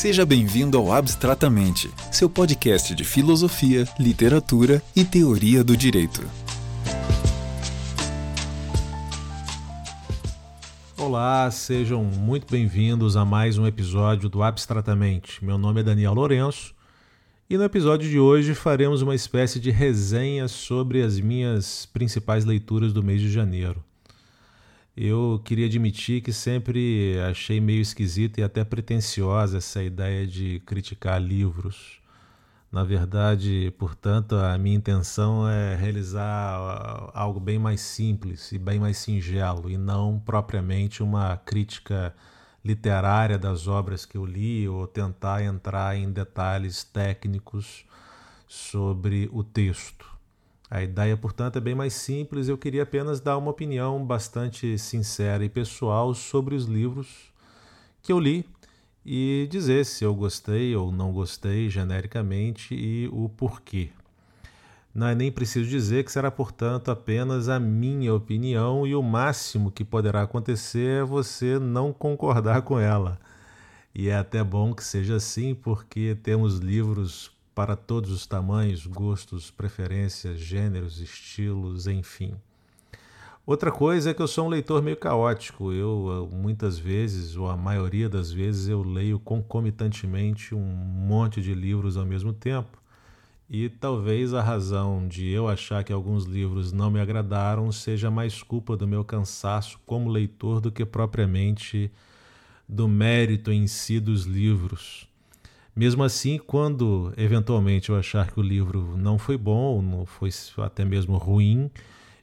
Seja bem-vindo ao Abstratamente, seu podcast de filosofia, literatura e teoria do direito. Olá, sejam muito bem-vindos a mais um episódio do Abstratamente. Meu nome é Daniel Lourenço e no episódio de hoje faremos uma espécie de resenha sobre as minhas principais leituras do mês de janeiro. Eu queria admitir que sempre achei meio esquisita e até pretensiosa essa ideia de criticar livros. Na verdade, portanto, a minha intenção é realizar algo bem mais simples e bem mais singelo, e não propriamente uma crítica literária das obras que eu li ou tentar entrar em detalhes técnicos sobre o texto. A ideia, portanto, é bem mais simples. Eu queria apenas dar uma opinião bastante sincera e pessoal sobre os livros que eu li e dizer se eu gostei ou não gostei genericamente e o porquê. Não é nem preciso dizer que será, portanto, apenas a minha opinião e o máximo que poderá acontecer é você não concordar com ela. E é até bom que seja assim, porque temos livros para todos os tamanhos, gostos, preferências, gêneros, estilos, enfim. Outra coisa é que eu sou um leitor meio caótico. Eu, muitas vezes, ou a maioria das vezes, eu leio concomitantemente um monte de livros ao mesmo tempo. E talvez a razão de eu achar que alguns livros não me agradaram seja mais culpa do meu cansaço como leitor do que propriamente do mérito em si dos livros. Mesmo assim, quando eventualmente eu achar que o livro não foi bom, não foi até mesmo ruim,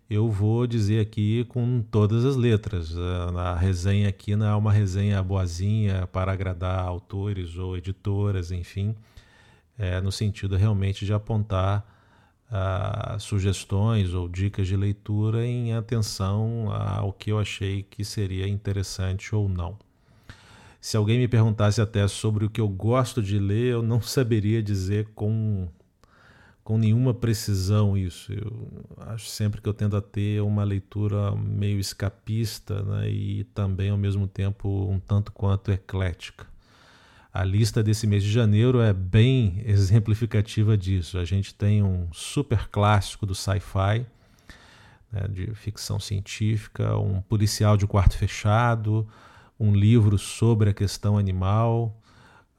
eu vou dizer aqui com todas as letras. A resenha aqui não é uma resenha boazinha para agradar autores ou editoras, enfim, é no sentido realmente de apontar uh, sugestões ou dicas de leitura em atenção ao que eu achei que seria interessante ou não. Se alguém me perguntasse até sobre o que eu gosto de ler, eu não saberia dizer com, com nenhuma precisão isso. Eu acho sempre que eu tendo a ter uma leitura meio escapista né, e também, ao mesmo tempo, um tanto quanto eclética. A lista desse mês de janeiro é bem exemplificativa disso. A gente tem um super clássico do sci-fi, né, de ficção científica, um policial de quarto fechado, um livro sobre a questão animal,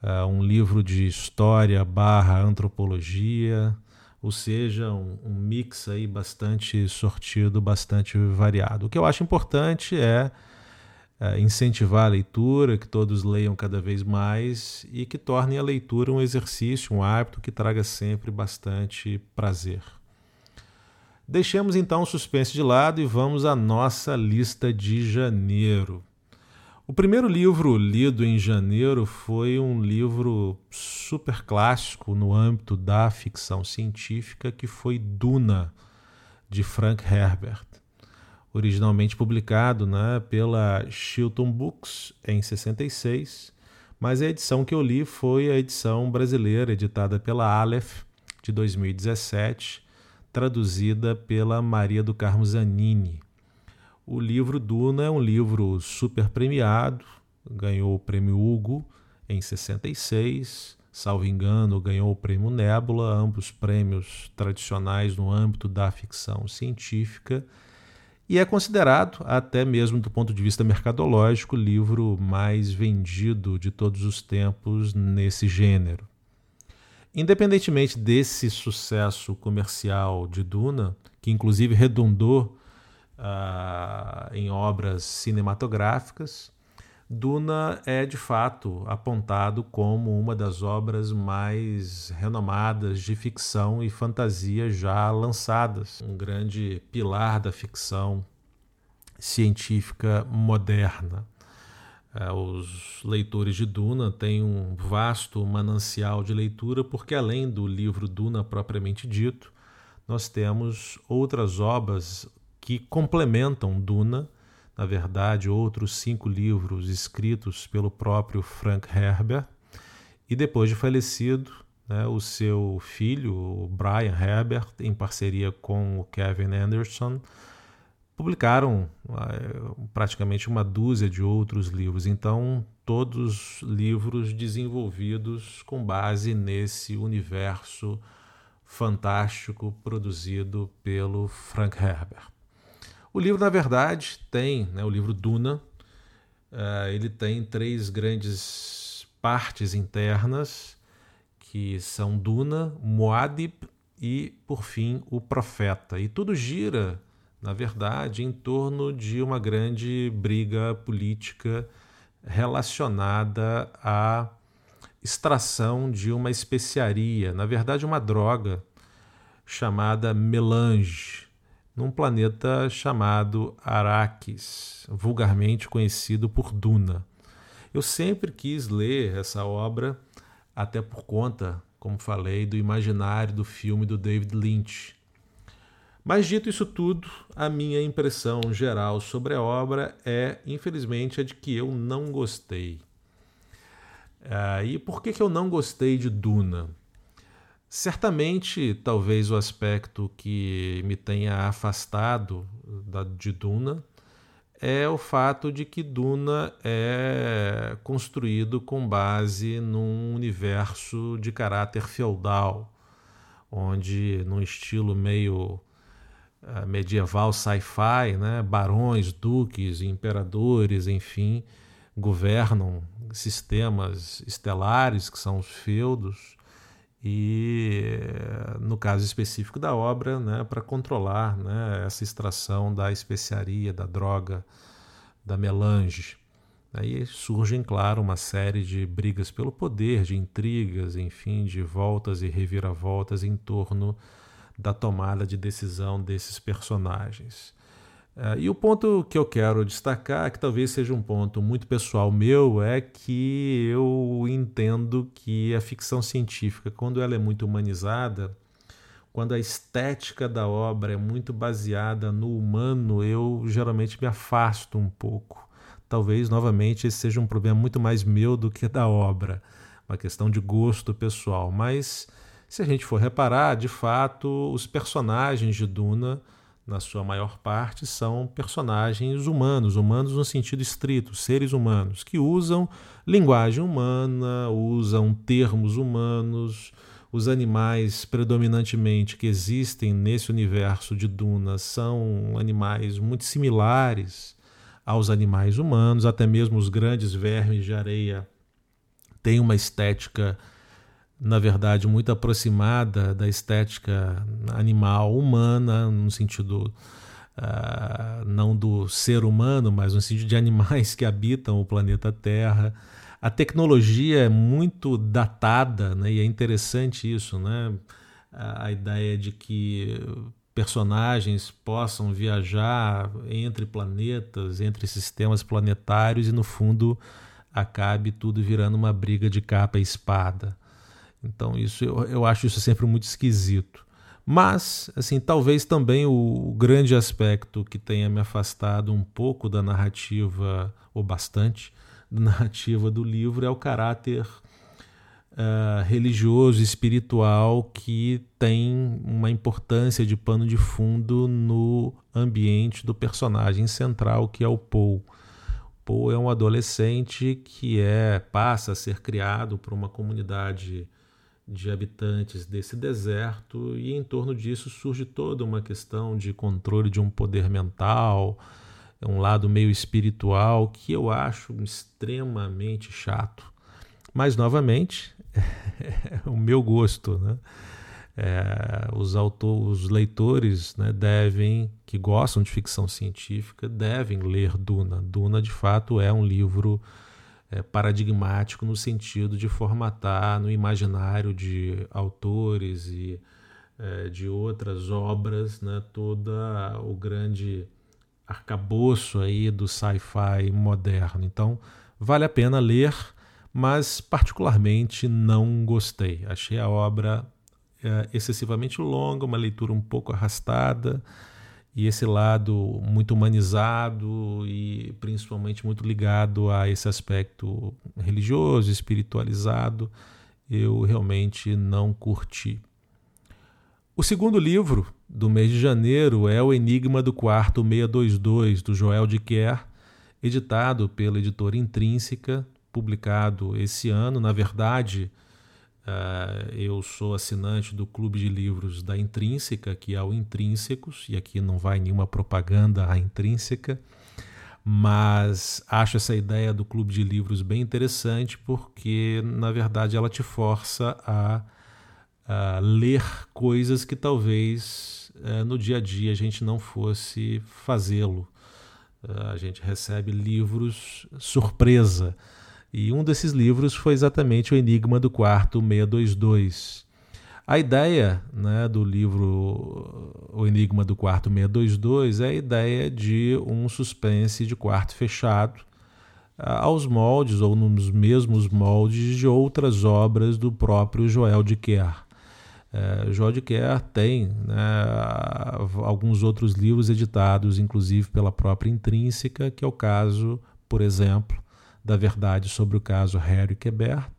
uh, um livro de história barra antropologia, ou seja, um, um, mix aí bastante sortido, bastante variado. O que eu acho importante é, é incentivar a leitura, que todos leiam cada vez mais e que tornem a leitura um exercício, um hábito que traga sempre bastante prazer. Deixemos então o suspense de lado e vamos à nossa lista de janeiro. O primeiro livro lido em janeiro foi um livro super clássico no âmbito da ficção científica, que foi Duna, de Frank Herbert. Originalmente publicado né, pela Chilton Books em 66, mas a edição que eu li foi a edição brasileira, editada pela Aleph, de 2017, traduzida pela Maria do Carmo Zanini. O livro Duna é um livro super premiado, ganhou o prêmio Hugo em 66, salvo engano, ganhou o prêmio Nebula, ambos prêmios tradicionais no âmbito da ficção científica, e é considerado, até mesmo do ponto de vista mercadológico, o livro mais vendido de todos os tempos nesse gênero. Independentemente desse sucesso comercial de Duna, que inclusive redundou uh, em obras cinematográficas, Duna é de fato apontado como uma das obras mais renomadas de ficção e fantasia já lançadas, um grande pilar da ficção científica moderna. Uh, os leitores de Duna têm um vasto manancial de leitura, porque além do livro Duna propriamente dito, nós temos outras obras que complementam Duna, na verdade, outros cinco livros escritos pelo próprio Frank Herbert, e depois de falecido, né, o seu filho, o Brian Herbert, em parceria com o Kevin Anderson, publicaram uh, praticamente uma dúzia de outros livros. Então, todos livros desenvolvidos com base nesse universo fantástico produzido pelo Frank Herbert. O livro, na verdade, tem, né, o livro Duna, uh, ele tem três grandes partes internas, que são Duna, Moadib e, por fim, o Profeta. E tudo gira na verdade, em torno de uma grande briga política relacionada à extração de uma especiaria, na verdade, uma droga chamada melange, num planeta chamado Arrakis, vulgarmente conhecido por Duna. Eu sempre quis ler essa obra, até por conta, como falei, do imaginário do filme do David Lynch mas dito isso tudo, a minha impressão geral sobre a obra é, infelizmente, a de que eu não gostei. Uh, e por que, que eu não gostei de Duna? Certamente, talvez o aspecto que me tenha afastado da, de Duna é o fato de que Duna é construído com base num universo de caráter feudal, onde, num estilo meio uh, medieval sci-fi, né? barões, duques, imperadores, enfim, governam sistemas estelares, que são os feudos, e no caso específico da obra, né, para controlar né, essa extração da especiaria, da droga, da melange. Aí surgem, claro, uma série de brigas pelo poder, de intrigas, enfim, de voltas e reviravoltas em torno da tomada de decisão desses personagens. Uh, e o ponto que eu quero destacar, que talvez seja um ponto muito pessoal meu, é que eu entendo que a ficção científica, quando ela é muito humanizada, quando a estética da obra é muito baseada no humano, eu geralmente me afasto um pouco. Talvez, novamente, esse seja um problema muito mais meu do que da obra, uma questão de gosto pessoal. Mas se a gente for reparar, de fato, os personagens de Duna, na sua maior parte, são personagens humanos, humanos no sentido estrito, seres humanos, que usam linguagem humana, usam termos humanos. Os animais predominantemente que existem nesse universo de Duna são animais muito similares aos animais humanos, até mesmo os grandes vermes de areia têm uma estética na verdade, muito aproximada da estética animal humana, no sentido uh, não do ser humano, mas no sentido de animais que habitam o planeta Terra. A tecnologia é muito datada, né? e é interessante isso, né? a ideia de que personagens possam viajar entre planetas, entre sistemas planetários e, no fundo, acabe tudo virando uma briga de capa e espada. Então isso eu, eu acho isso sempre muito esquisito. Mas, assim, talvez também o, grande aspecto que tenha me afastado um pouco da narrativa, ou bastante, da narrativa do livro é o caráter uh, religioso, espiritual, que tem uma importância de pano de fundo no ambiente do personagem central, que é o Paul. Paul é um adolescente que é passa a ser criado por uma comunidade de habitantes desse deserto, e em torno disso surge toda uma questão de controle de um poder mental, um lado meio espiritual que eu acho extremamente chato. Mas, novamente, é o meu gosto. Né? É, os, autores, os leitores né, devem, que gostam de ficção científica, devem ler Duna. Duna, de fato, é um livro é, paradigmático no sentido de formatar no imaginário de autores e é, de outras obras né, todo o grande arcabouço aí do sci-fi moderno. Então, vale a pena ler, mas particularmente não gostei. Achei a obra é, excessivamente longa, uma leitura um pouco arrastada e esse lado muito humanizado e principalmente muito ligado a esse aspecto religioso, espiritualizado, eu realmente não curti. O segundo livro do mês de janeiro é O Enigma do Quarto 622, do Joel de Kerr, editado pela editora Intrínseca, publicado esse ano. Na verdade, uh, eu sou assinante do Clube de Livros da Intrínseca, que é o Intrínsecos, e aqui não vai nenhuma propaganda à Intrínseca, mas acho essa ideia do Clube de Livros bem interessante porque, na verdade, ela te força a uh, ler coisas que talvez uh, no dia a dia a gente não fosse fazê-lo. Uh, a gente recebe livros surpresa. E um desses livros foi exatamente O Enigma do Quarto 622. A ideia né, do livro O Enigma do Quarto 622 é a ideia de um suspense de quarto fechado aos moldes ou nos mesmos moldes de outras obras do próprio Joel de Kerr. É, Jorge Kerr tem né, alguns outros livros editados, inclusive pela própria Intrínseca, que é o caso, por exemplo, da verdade sobre o caso Harry Quebert,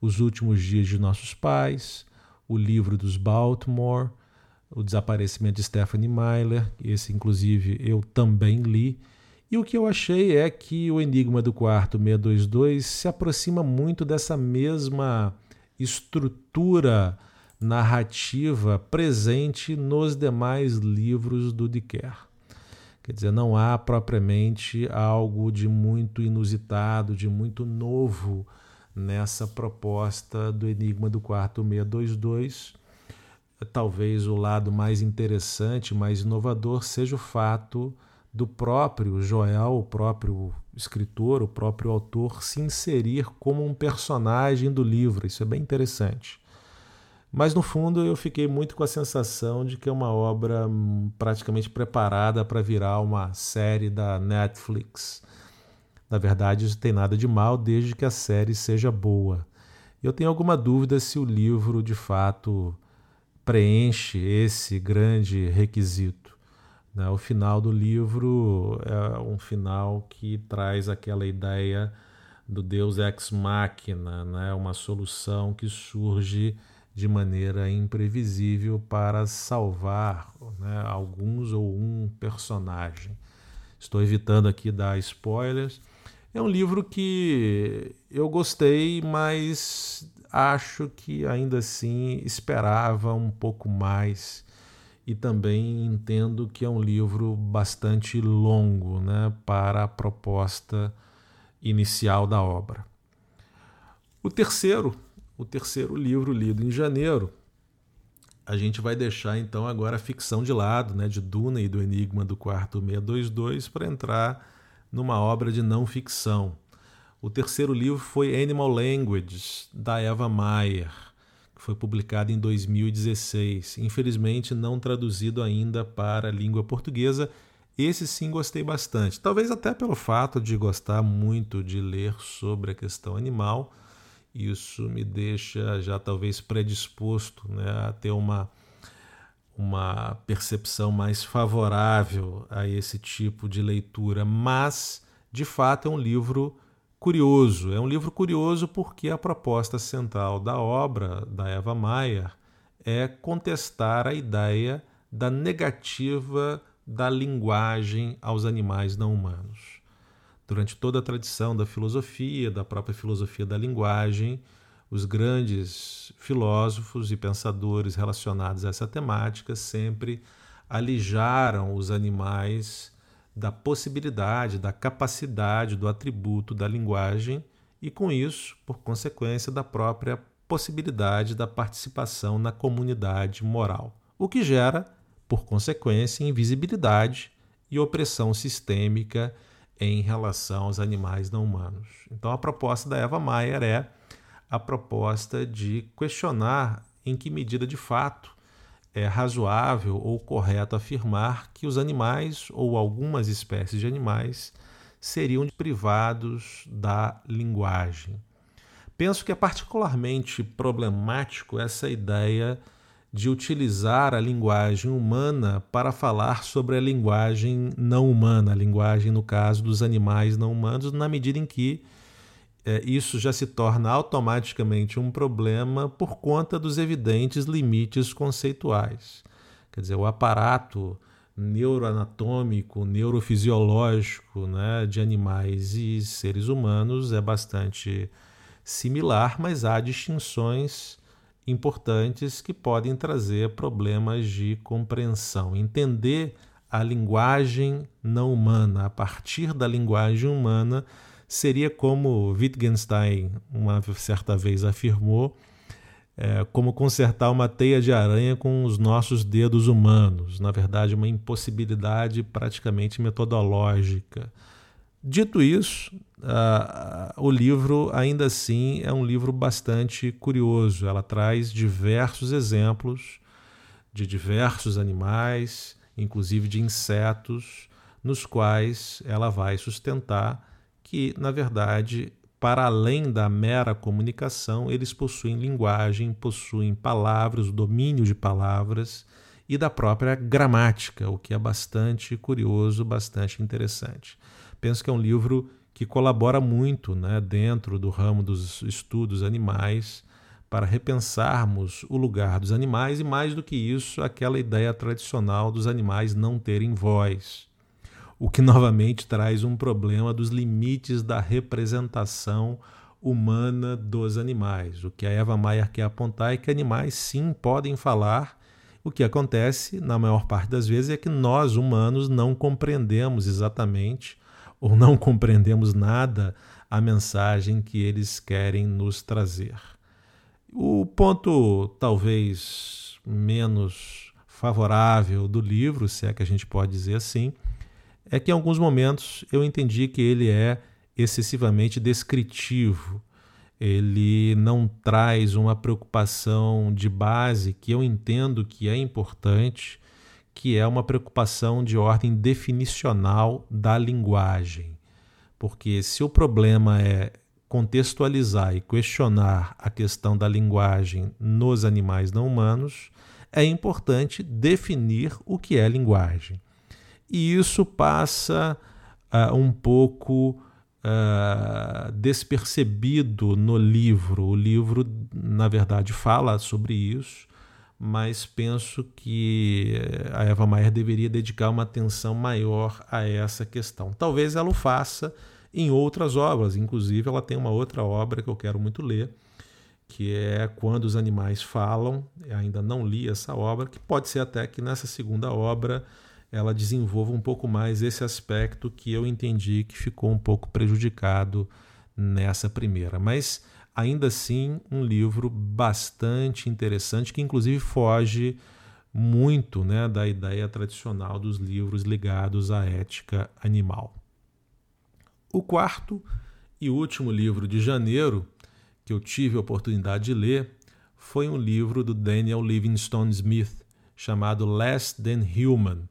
Os Últimos Dias de Nossos Pais, o livro dos Baltimore, o desaparecimento de Stephanie Myler, esse inclusive eu também li. E o que eu achei é que o Enigma do Quarto 622 se aproxima muito dessa mesma estrutura narrativa presente nos demais livros do Dicker. Quer dizer, não há propriamente algo de muito inusitado, de muito novo nessa proposta do Enigma do Quarto 622. Talvez o lado mais interessante, mais inovador, seja o fato do próprio Joel, o próprio escritor, o próprio autor, se inserir como um personagem do livro. Isso é bem interessante. Mas no fundo eu fiquei muito com a sensação de que é uma obra hum, praticamente preparada para virar uma série da Netflix. Na verdade, isso tem nada de mal desde que a série seja boa. Eu tenho alguma dúvida se o livro de fato preenche esse grande requisito. Né? O final do livro é um final que traz aquela ideia do Deus ex machina, né? uma solução que surge de maneira imprevisível para salvar né, alguns ou um personagem. Estou evitando aqui dar spoilers. É um livro que eu gostei, mas acho que ainda assim esperava um pouco mais e também entendo que é um livro bastante longo né, para a proposta inicial da obra. O terceiro o terceiro livro lido em janeiro. A gente vai deixar então agora a ficção de lado, né, de Duna e do Enigma do Quarto 622, para entrar numa obra de não ficção. O terceiro livro foi Animal Language, da Eva Mayer, que foi publicado em 2016. Infelizmente, não traduzido ainda para a língua portuguesa. Esse sim gostei bastante. Talvez até pelo fato de gostar muito de ler sobre a questão animal isso me deixa já talvez predisposto né, a ter uma, uma percepção mais favorável a esse tipo de leitura, mas de fato é um livro curioso. É um livro curioso porque a proposta central da obra da Eva Mayer é contestar a ideia da negativa da linguagem aos animais não humanos durante toda a tradição da filosofia, da própria filosofia da linguagem, os grandes filósofos e pensadores relacionados a essa temática sempre alijaram os animais da possibilidade, da capacidade, do atributo da linguagem e, com isso, por consequência, da própria possibilidade da participação na comunidade moral, o que gera, por consequência, invisibilidade e opressão sistêmica em relação aos animais não humanos. Então, a proposta da Eva Mayer é a proposta de questionar em que medida de fato é razoável ou correto afirmar que os animais ou algumas espécies de animais seriam privados da linguagem. Penso que é particularmente problemático essa ideia de utilizar a linguagem humana para falar sobre a linguagem não humana, a linguagem, no caso, dos animais não humanos, na medida em que é, isso já se torna automaticamente um problema por conta dos evidentes limites conceituais. Quer dizer, o aparato neuroanatômico, neurofisiológico né, de animais e seres humanos é bastante similar, mas há distinções importantes que podem trazer problemas de compreensão. Entender a linguagem não humana a partir da linguagem humana seria como Wittgenstein uma certa vez afirmou, é, como consertar uma teia de aranha com os nossos dedos humanos. Na verdade, uma impossibilidade praticamente metodológica. Dito isso, uh, o livro ainda assim é um livro bastante curioso. Ela traz diversos exemplos de diversos animais, inclusive de insetos, nos quais ela vai sustentar que, na verdade, para além da mera comunicação, eles possuem linguagem, possuem palavras, domínio de palavras e da própria gramática, o que é bastante curioso, bastante interessante. Penso que é um livro que colabora muito né, dentro do ramo dos estudos animais para repensarmos o lugar dos animais e, mais do que isso, aquela ideia tradicional dos animais não terem voz o que novamente traz um problema dos limites da representação humana dos animais. O que a Eva Mayer quer apontar é que animais sim podem falar. O que acontece, na maior parte das vezes, é que nós, humanos, não compreendemos exatamente ou não compreendemos nada a mensagem que eles querem nos trazer. O ponto talvez menos favorável do livro, se é que a gente pode dizer assim, é que em alguns momentos eu entendi que ele é excessivamente descritivo. Ele não traz uma preocupação de base que eu entendo que é importante, que é uma preocupação de ordem definicional da linguagem. Porque se o problema é contextualizar e questionar a questão da linguagem nos animais não humanos, é importante definir o que é linguagem e isso passa uh, um pouco uh, despercebido no livro. O livro, na verdade, fala sobre isso, mas penso que a Eva Mayer deveria dedicar uma atenção maior a essa questão. Talvez ela o faça em outras obras, inclusive ela tem uma outra obra que eu quero muito ler, que é Quando os Animais Falam. Eu ainda não li essa obra, que pode ser até que nessa segunda obra ela desenvolva um pouco mais esse aspecto que eu entendi que ficou um pouco prejudicado nessa primeira. Mas ainda assim, um livro bastante interessante que inclusive foge muito né, da ideia tradicional dos livros ligados à ética animal. O quarto e último livro de janeiro que eu tive a oportunidade de ler foi um livro do Daniel Livingstone Smith chamado Less Than Human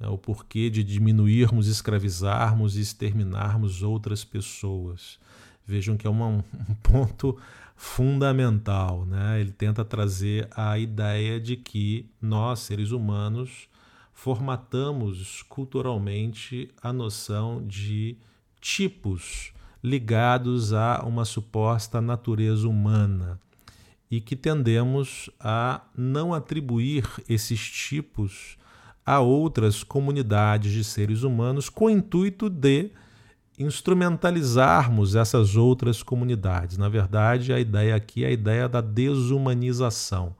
né, o porquê de diminuirmos, escravizarmos e exterminarmos outras pessoas. Vejam que é uma, um ponto fundamental. Né? Ele tenta trazer a ideia de que nós, seres humanos, formatamos culturalmente a noção de tipos ligados a uma suposta natureza humana e que tendemos a não atribuir esses tipos a outras comunidades de seres humanos com o intuito de instrumentalizarmos essas outras comunidades. Na verdade, a ideia aqui é a ideia da desumanização,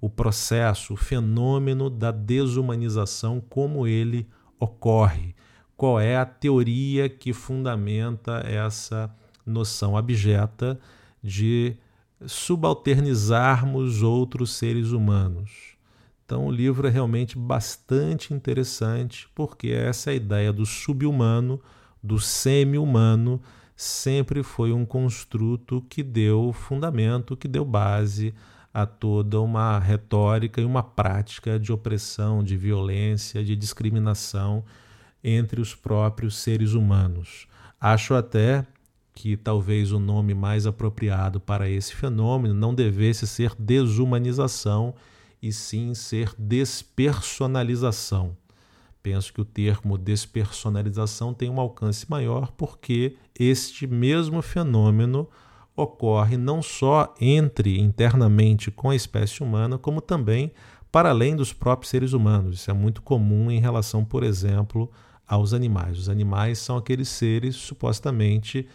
o processo, o fenômeno da desumanização, como ele ocorre. Qual é a teoria que fundamenta essa noção abjeta de subalternizarmos outros seres humanos? Então, o livro é realmente bastante interessante, porque essa ideia do subhumano, do semi-humano, sempre foi um construto que deu fundamento, que deu base a toda uma retórica e uma prática de opressão, de violência, de discriminação entre os próprios seres humanos. Acho até que talvez o nome mais apropriado para esse fenômeno não devesse ser desumanização e sim ser despersonalização. Penso que o termo despersonalização tem um alcance maior porque este mesmo fenômeno ocorre não só entre internamente com a espécie humana, como também para além dos próprios seres humanos. Isso é muito comum em relação, por exemplo, aos animais. Os animais são aqueles seres supostamente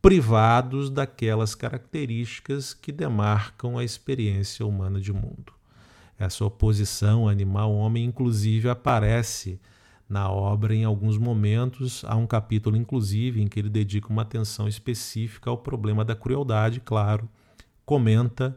privados daquelas características que demarcam a experiência humana de mundo. Essa oposição animal-homem, inclusive, aparece na obra em alguns momentos. Há um capítulo, inclusive, em que ele dedica uma atenção específica ao problema da crueldade, claro, comenta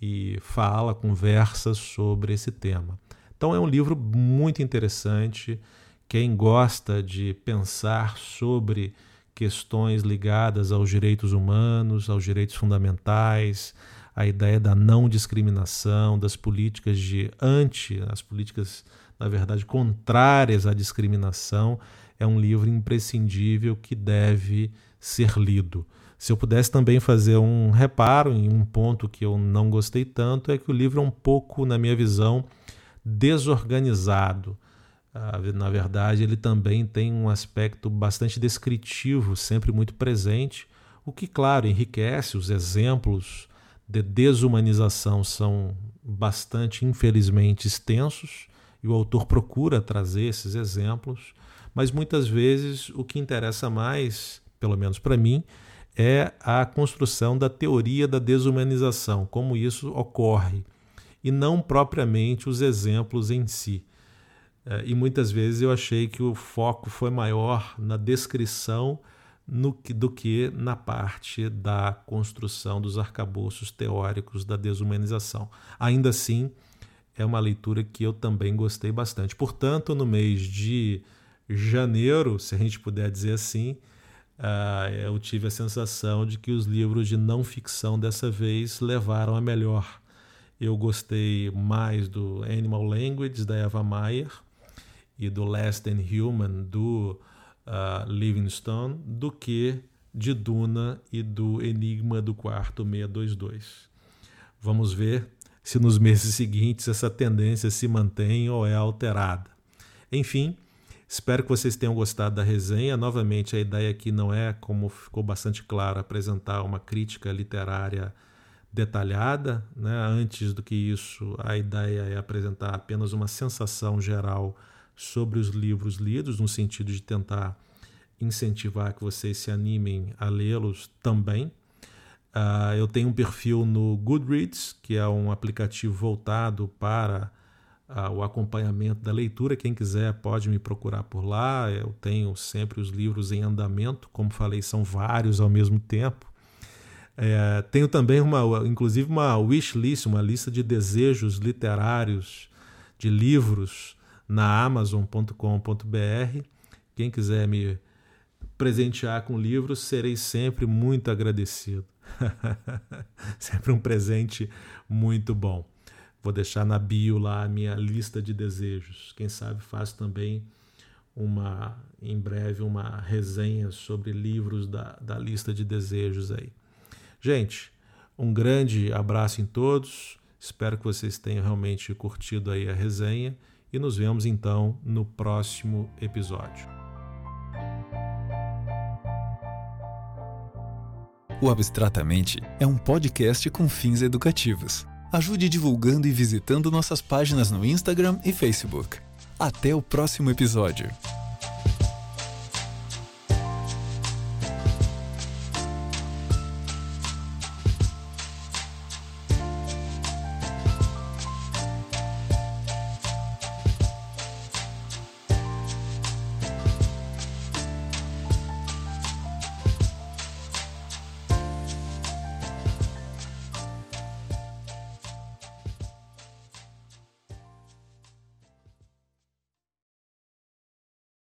e fala, conversa sobre esse tema. Então é um livro muito interessante. Quem gosta de pensar sobre questões ligadas aos direitos humanos, aos direitos fundamentais, a ideia da não discriminação, das políticas de anti, as políticas, na verdade, contrárias à discriminação, é um livro imprescindível que deve ser lido. Se eu pudesse também fazer um reparo em um ponto que eu não gostei tanto, é que o livro é um pouco, na minha visão, desorganizado. Ah, na verdade, ele também tem um aspecto bastante descritivo, sempre muito presente, o que, claro, enriquece os exemplos de desumanização são bastante, infelizmente, extensos, e o autor procura trazer esses exemplos, mas muitas vezes o que interessa mais, pelo menos para mim, é a construção da teoria da desumanização, como isso ocorre, e não propriamente os exemplos em si. É, e muitas vezes eu achei que o foco foi maior na descrição no, do que na parte da construção dos arcabouços teóricos da desumanização. Ainda assim, é uma leitura que eu também gostei bastante. Portanto, no mês de janeiro, se a gente puder dizer assim, uh, eu tive a sensação de que os livros de não ficção dessa vez levaram a melhor. Eu gostei mais do Animal Language, da Eva Mayer, e do Less Than Human, do uh, Livingstone do que de Duna e do Enigma do Quarto 622. Vamos ver se nos meses seguintes essa tendência se mantém ou é alterada. Enfim, espero que vocês tenham gostado da resenha. Novamente, a ideia aqui não é, como ficou bastante claro, apresentar uma crítica literária detalhada. Né? Antes do que isso, a ideia é apresentar apenas uma sensação geral sobre os livros lidos, no sentido de tentar incentivar que vocês se animem a lê-los também. Uh, eu tenho um perfil no Goodreads, que é um aplicativo voltado para uh, o acompanhamento da leitura. Quem quiser pode me procurar por lá. Eu tenho sempre os livros em andamento, como falei, são vários ao mesmo tempo. É, tenho também uma, inclusive uma wish list, uma lista de desejos literários, de livros na amazon.com.br. Quem quiser me presentear com livros, serei sempre muito agradecido. sempre um presente muito bom. Vou deixar na bio lá a minha lista de desejos. Quem sabe faço também uma em breve uma resenha sobre livros da, da lista de desejos aí. Gente, um grande abraço em todos. Espero que vocês tenham realmente curtido aí a resenha e nos vemos então no próximo episódio. O Abstratamente é um podcast com fins educativos. Ajude divulgando e visitando nossas páginas no Instagram e Facebook. Até o próximo episódio.